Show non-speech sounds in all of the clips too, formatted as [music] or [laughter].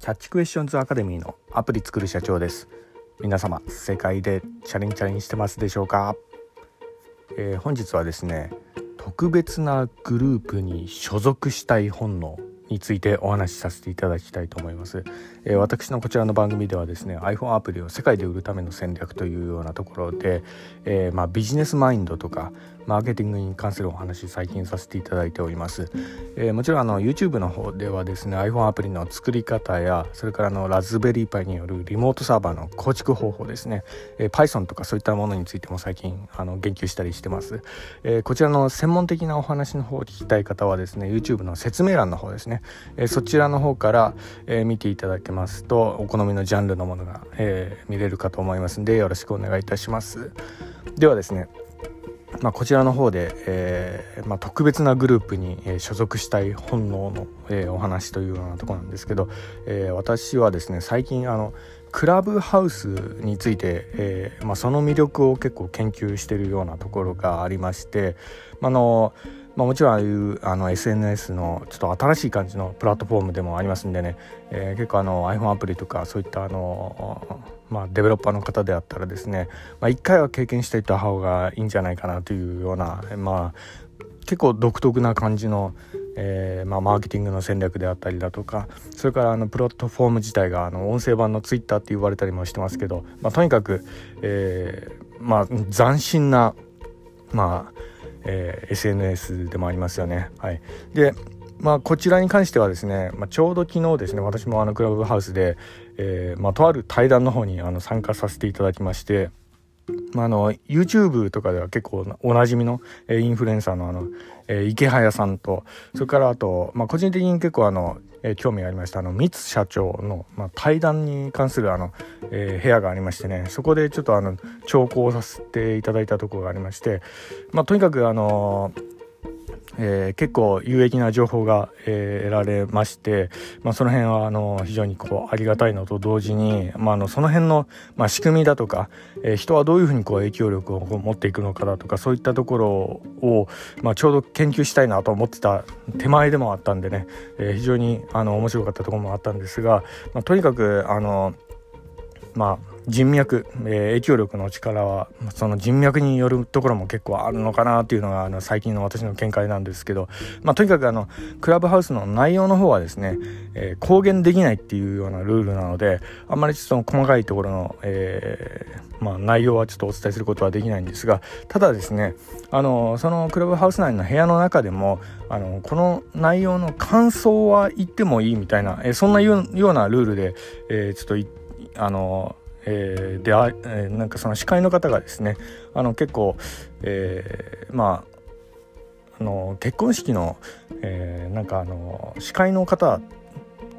キャッチクエスチョンズアカデミーのアプリ作る社長です。皆様世界でチャレンジチャレンしてますでしょうか、えー、本日はですね特別なグループに所属したい本能についてお話しさせていただきたいと思います、えー、私のこちらの番組ではですね iPhone アプリを世界で売るための戦略というようなところで、えー、まあ、ビジネスマインドとかマーケティングに関するお話最近させていただいております、えー、もちろんあの YouTube の方ではですね iPhone アプリの作り方やそれからのラズベリーパイによるリモートサーバーの構築方法ですね、えー、Python とかそういったものについても最近あの言及したりしてます、えー、こちらの専門的なお話の方を聞きたい方はですね YouTube の説明欄の方ですね、えそちらの方から、え見ていただけますとお好みのジャンルのものが、え見れるかと思いますんでよろしくお願いいたします。ではですねまあ、こちらの方で、えーまあ、特別なグループに、えー、所属したい本能の、えー、お話というようなところなんですけど、えー、私はですね最近あのクラブハウスについて、えーまあ、その魅力を結構研究しているようなところがありまして、まあのまあ、もちろんああいうあの SNS のちょっと新しい感じのプラットフォームでもありますんでね、えー、結構あの iPhone アプリとかそういったあのまあ、デベロッパーの方であったらですね、まあ、1回は経験していた方がいいんじゃないかなというような、まあ、結構独特な感じの、えーまあ、マーケティングの戦略であったりだとかそれからあのプラットフォーム自体があの音声版のツイッターって言われたりもしてますけど、まあ、とにかく、えーまあ、斬新な、まあえー、SNS でもありますよね。はい、でまあ、こちらに関してはですね、まあ、ちょうど昨日ですね私もあのクラブハウスで、えーまあ、とある対談の方にあの参加させていただきまして、まあ、あの YouTube とかでは結構おなじみの、えー、インフルエンサーのあの、えー、池早さんとそれからあと、まあ、個人的に結構あの、えー、興味がありました。あの三津社長の、まあ、対談に関するあの、えー、部屋がありましてね。そこでちょっとあの聴講させていただいたところがありまして、まあ、とにかくあのーえー、結構有益な情報が、えー、得られまして、まあ、その辺はあの非常にこうありがたいのと同時に、まあ、あのその辺の、まあ、仕組みだとか、えー、人はどういうふうにこう影響力を持っていくのかだとかそういったところを、まあ、ちょうど研究したいなと思ってた手前でもあったんでね、えー、非常にあの面白かったところもあったんですが、まあ、とにかくあのまあ人脈、えー、影響力の力はその人脈によるところも結構あるのかなっていうのがあの最近の私の見解なんですけど、まあ、とにかくあのクラブハウスの内容の方はですね、えー、公言できないっていうようなルールなのであんまりその細かいところの、えー、まあ、内容はちょっとお伝えすることはできないんですがただですねあのそのクラブハウス内の部屋の中でもあのこの内容の感想は言ってもいいみたいな、えー、そんなようなルールで、えー、ちょっとあのえー、であ、えー、なんかその司会の方がですねあの結構、えー、まああの結婚式の、えー、なんかあの司会の方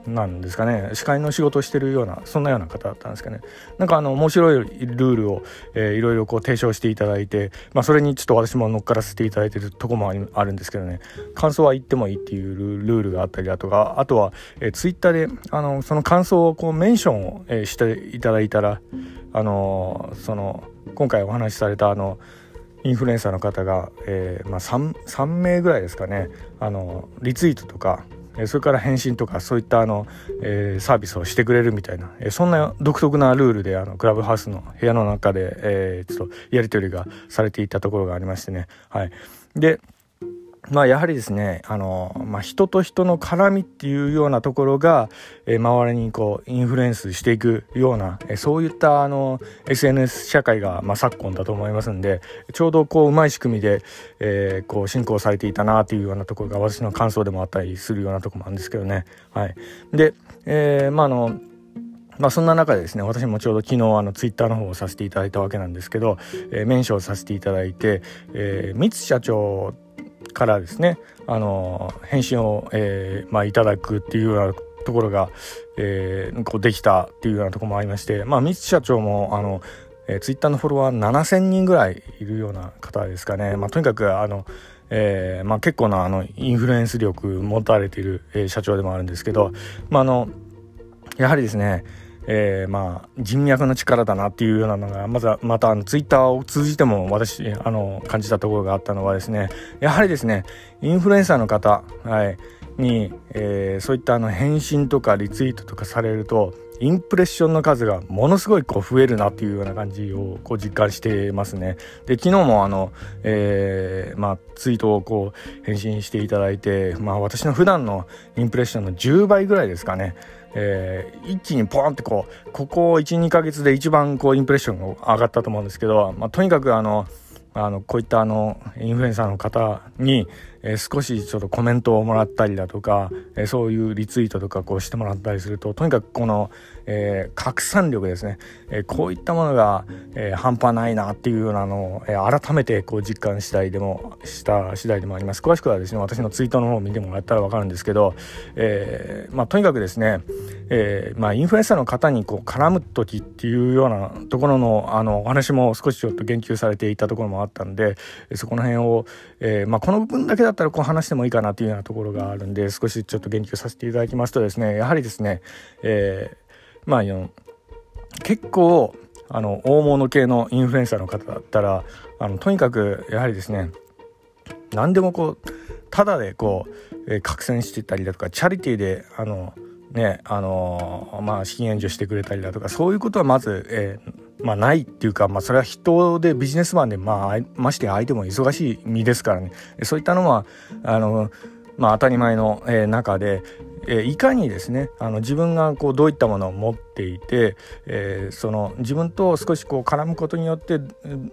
なんですかね。司会の仕事をしてるようなそんなような方だったんですかね。なんかあの面白いルールを、えー、いろいろこう提唱していただいて、まあ、それにちょっと私も乗っからせていただいてるとこもああるんですけどね。感想は言ってもいいっていうルールがあったりだとかあとは、えー、ツイッターであのその感想をこうメンションを、えー、していただいたらあのその今回お話しされたあのインフルエンサーの方が、えーまあ、3, 3名ぐらいですかね。あのリツイートとかそれから返信とかそういったあの、えー、サービスをしてくれるみたいな、えー、そんな独特なルールであのクラブハウスの部屋の中で、えー、ちょっとやり取りがされていたところがありましてね。はい、でまあ、やはりですね、あの、まあ、人と人の絡みっていうようなところが、えー、周りにこう、インフルエンスしていくような、えー、そういったあの、SNS 社会が、まあ、昨今だと思いますんで、ちょうどこう、うまい仕組みで、えー、こう、進行されていたなっていうようなところが私の感想でもあったりするようなところもあるんですけどね。はい。で、え、まあ、あの、まあ、そんな中でですね私もちょうど昨日あのツイッターの方をさせていただいたわけなんですけど、えー、メンションさせていただいて、えー、三津社長からですねあの返信を、えーまあ、いただくっていうようなところが、えー、こうできたっていうようなところもありましてまあ三津社長もあの、えー、ツイッターのフォロワー7,000人ぐらいいるような方ですかね、まあ、とにかくあのえーまあ、結構なあのインフルエンス力持たれている、え、社長でもあるんですけど、まあ、あのやはりですねえー、まあ人脈の力だなっていうようなのがまずはまたあのツイッターを通じても私あの感じたところがあったのはですねやはりですねインフルエンサーの方、はい、に、えー、そういったあの返信とかリツイートとかされるとインプレッションの数がものすごいこう増えるなっていうような感じをこう実感してますね。で昨日もあの、えー、まあ、ツイートをこう返信していただいて、まあ、私の普段のインプレッションの10倍ぐらいですかね。えー、一気にポンってこうここ12ヶ月で一番こうインプレッションが上がったと思うんですけど、まあ、とにかくあのあのこういったあのインフルエンサーの方に、えー、少しちょっとコメントをもらったりだとか、えー、そういうリツイートとかこうしてもらったりするととにかくこの、えー、拡散力ですね、えこういったものが、え半端ないなっていうようなのを、え改めてこう実感次第でもした次第でもあります。詳しくはですね私のツイートの方を見てもらったら分かるんですけど、えまあ、とにかくですね、えまあ、インフルエンサーの方にこう絡む時っていうようなところのあのお話も少しちょっと言及されていたところもあったんでそこの辺を、えまあ、この部分だけだったらこう話してもいいかなというようなところがあるんで少しちょっと言及させていただきますとですねやはりですね、えー、まあ結構あの大物系のインフルエンサーの方だったらあのとにかくやはりですね何でもこうただでこう、えー、拡散してたりだとかチャリティーであのねあのまあ資金援助してくれたりだとかそういうことはまず、えーまあ、ないっていうか、まあ、それは人でビジネスマンで、まあ、まして相手も忙しい身ですからね。そういったのはあの、まあ、当たり前の、えー、中で、えー、いかにですねあの自分がこうどういったものを持ってていて、えー、その自分と少しこう絡むことによって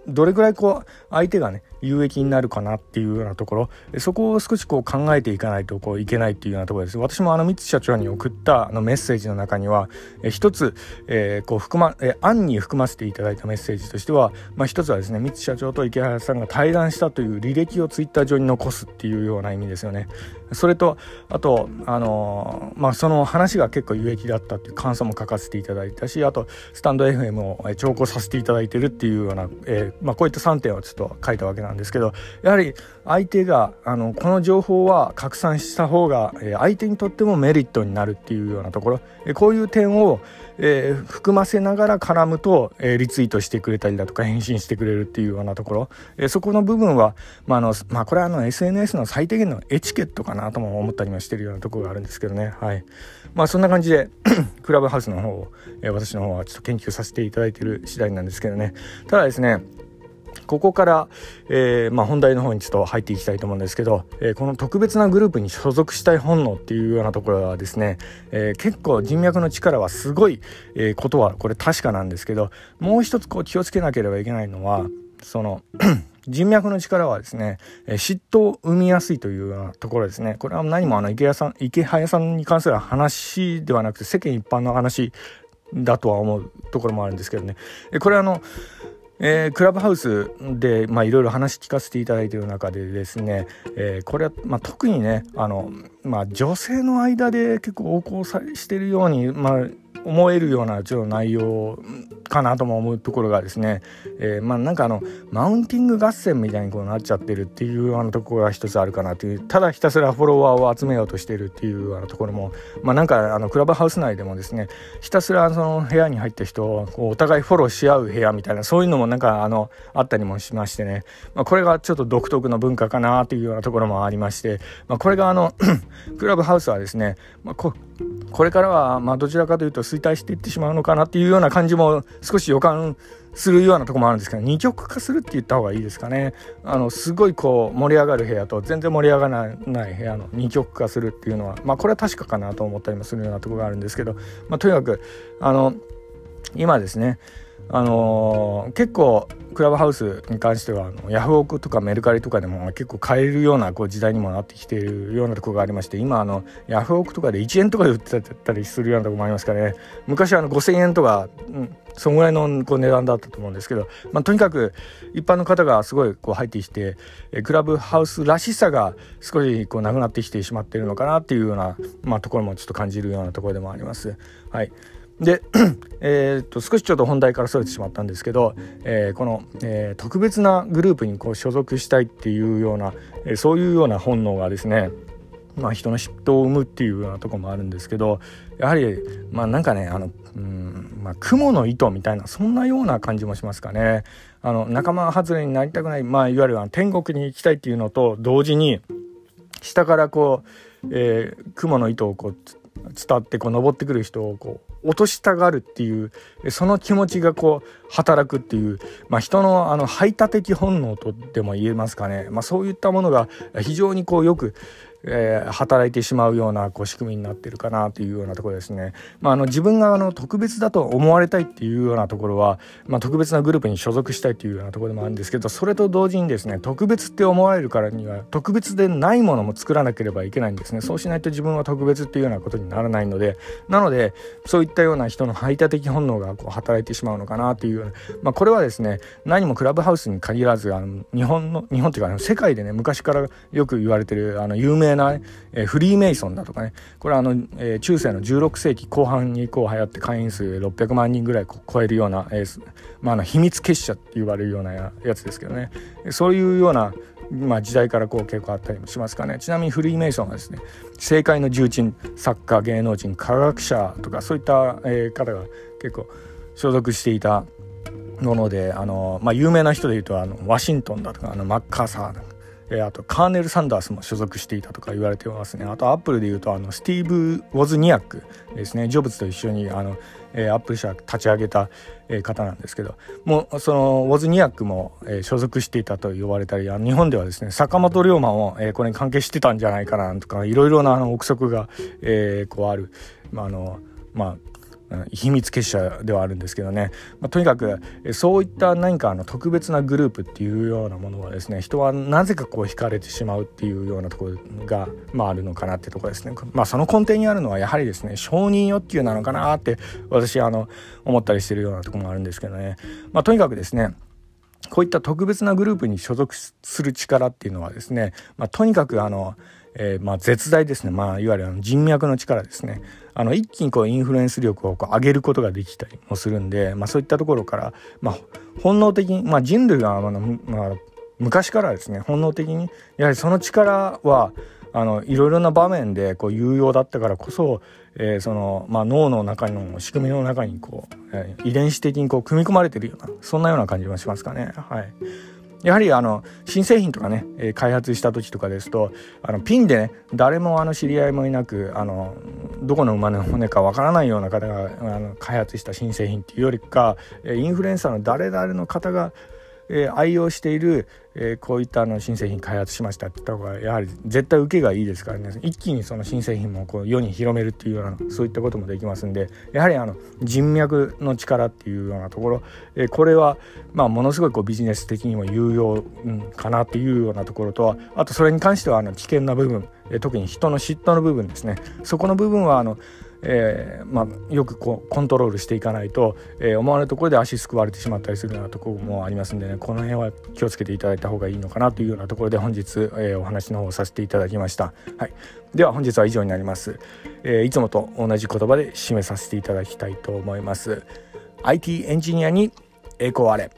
どれぐらいこう相手がね有益になるかなっていうようなところそこを少しこう考えていかないとこういけないっていうようなところです。私もあの三津社長に送ったあのメッセージの中にはえー一つ、えー、こう含まえー案に含ませていただいたメッセージとしては、まあ、一つはですね三津社長と池原さんが対談したという履歴をツイッター上に残すっていうような意味ですよね。それとあとあのー、まあその話が結構有益だったっていう感想も書かせていただいたしあとスタンド FM を聴講させていただいてるっていうような、えーまあ、こういった3点をちょっと書いたわけなんですけどやはり相手があのこの情報は拡散した方が、相手にとってもメリットになるっていうようなところ、こういう点を、えー、含ませながら絡むと、え、リツイートしてくれたりだとか返信してくれるっていうようなところ、え、そこの部分は、まあのまあ、これはあの SNS の最低限のエチケットかなとも思ったりもしてるようなところがあるんですけどね。はい。まあそんな感じで [clears throat] クラブハウスの方を、えー、私の方はちょっと研究させていただいている次第なんですけどね。ただですねここから、えー、まあ、本題の方にちょっと入っていきたいと思うんですけど、えー、この特別なグループに所属したい本能っていうようなところはですね、えー、結構人脈の力はすごい、えことはこれ確かなんですけどもう一つこう気をつけなければいけないのはその人脈の力はですね、え嫉妬を生みやすいというようなところですね。これは何もあの池谷さん、池早さんに関する話ではなくて世間一般の話だとは思うところもあるんですけどね。これはあの、えー、クラブハウスでいろいろ話聞かせていただいている中でですね、えー、これは、まあ、特にねあの、まあ、女性の間で結構横行さしているように、まあ、思えるようなちょっと内容かなとも思うところがですね、えー、まあなんかあのマウンティング合戦みたいにこうなっちゃってるっていうようなところが一つあるかなというただひたすらフォロワーを集めようとしてるっていうようなところもまあなんかあのクラブハウス内でもですねひたすらその部屋に入った人をお互いフォローし合う部屋みたいなそういうのもなんかあのあったりもしましてね、まあ、これがちょっと独特の文化かなというようなところもありまして、まあ、これがあの [clears throat] クラブハウスはですね、まあ、ここれからはまどちらかというと衰退していってしまうのかなっていうような感じも少し予感するようなとこもあるんですけど二極化するって言った方がいいですかね。あのすごいこう盛り上がる部屋と全然盛り上がらない部屋の二極化するっていうのはまあこれは確かかなと思ったりもするようなとこがあるんですけど、まあ、とにかくあの今ですねあのー、結構クラブハウスに関してはあのヤフオクとかメルカリとかでも結構買えるようなこう時代にもなってきているようなところがありまして今あのヤフオクとかで1円とかで売ってたりするようなところもありますからね昔はあの5000円とか、うん、そのぐらいのこう値段だったと思うんですけど、まあ、とにかく一般の方がすごいこう入ってきてえクラブハウスらしさが少しこうなくなってきてしまっているのかなっていうような、まあ、ところもちょっと感じるようなところでもあります。はいで、[clears throat] えー、っと少しちょっと本題からそれてしまったんですけど、えー、この、えー、特別なグループにこう所属したいっていうような、えそういうような本能がですねまあ、人の嫉妬を生むっていうようなとこもあるんですけどやはりまあなんかねあの、うんまあ、雲の糸みたいなそんなような感じもしますかね。あの仲間外れになりたくない、まあ、いわゆる天国に行きたいっていうのと同時に下からこうえー、雲の糸をこう伝ってこう登ってくる人をこう落としたがるっていうその気持ちがこう働くっていう、まあ、人のあの排他的本能とでも言えますかね、まあ、そういったものが非常にこうよくえー、働いてしまうようなこう仕組みになってるかなというようなところですね。まあ、あの自分があの特別だと思われたいっていうようなところは、まあ、特別なグループに所属したいというようなところでもあるんですけどそれと同時にですね特別って思われるからには特別でないものも作らなければいけないんですね。そうしないと自分は特別っていうようなことにならないのでなのでそういったような人の排他的本能がこう働いてしまうのかなというような、まあ、これはですね何もクラブハウスに限らずあの日本の日本っていうか世界でね昔からよく言われてるあの有名な、えフリーメイソンだとかね。これはあの、え、中世の16世紀後半にこう流行って会員数600万人ぐらい超えるような、えまあ、の秘密結社って言われるようなやつですけどね。そういうようなまあ、時代からこう結構あったりもしますかね。ちなみにフリーメイソンはですね政界の重鎮作家芸能人科学者とかそういった、えー、方が結構所属していたものであの、まあ、有名な人でいうとあのワシントンだとかあのマッカーサーとか。えあとカーネル・サンダースも所属していたとか言われてますね。あとアップルでいうとあのスティーブ・ウォズニアックですね。ジョブズと一緒にあの、え、アップル社立ち上げた、え、方なんですけど。もうそのウォズニアックも、え、所属していたと呼ばれたり日本ではですね坂本龍馬も、え、これに関係してたんじゃないかなとかいろいろなあの憶測が、え、こうある、まああのまあ秘密結社ではあるんですけどね、まあ、とにかくそういった何かあの特別なグループっていうようなものはですね人はなぜかこう惹かれてしまうっていうようなところが、まあ、あるのかなってとこですね。まあ、その根底にあるのはやはりですね承認欲求なのかなって私あの思ったりしてるようなとこもあるんですけどね。まあ、とにかくですねこういった特別なグループに所属する力っていうのはですね、まあ、とにかくあのえー、まあ、絶大ですね、まあ、いわゆる人脈の力ですね。あの一気にこうインフルエンス力をこう上げることができたりもするんで、まあ、そういったところから、まあ、本能的に、まあ、人類が、まあまあ、昔からですね本能的にやはりその力はあのいろいろな場面でこう有用だったからこそ、えーそのまあ、脳の中の仕組みの中にこう、えー、遺伝子的にこう組み込まれてるようなそんなような感じがしますかね。はいやはりあの新製品とかね、えー、開発した時とかですとあのピンでね誰もあの知り合いもいなくあのどこの馬の骨かわからないような方があの開発した新製品っていうよりかインフルエンサーの誰々の方がえ、愛用している、え、こういったあの新製品開発しましたって言った方がやはり絶対受けがいいですからね。一気にその新製品もこう世に広めるっていうようなそういったこともできますんでやはりあの人脈の力っていうようなところ、え、これはまあものすごいこうビジネス的にも有用、かなっていうようなところとあとそれに関してはあの危険な部分、え、特に人の嫉妬の部分ですね。そこの部分はあのえーまあ、よくこうコントロールしていかないと、えー、思わぬところで足すくわれてしまったりするようなところもありますんでねこの辺は気をつけていただいた方がいいのかなというようなところで本日、えー、お話の方をさせていただきました、はい、では本日は以上になります、え、いつもと同じ言葉で締めさせていただきたいと思います。IT エンジニアに栄光あれ。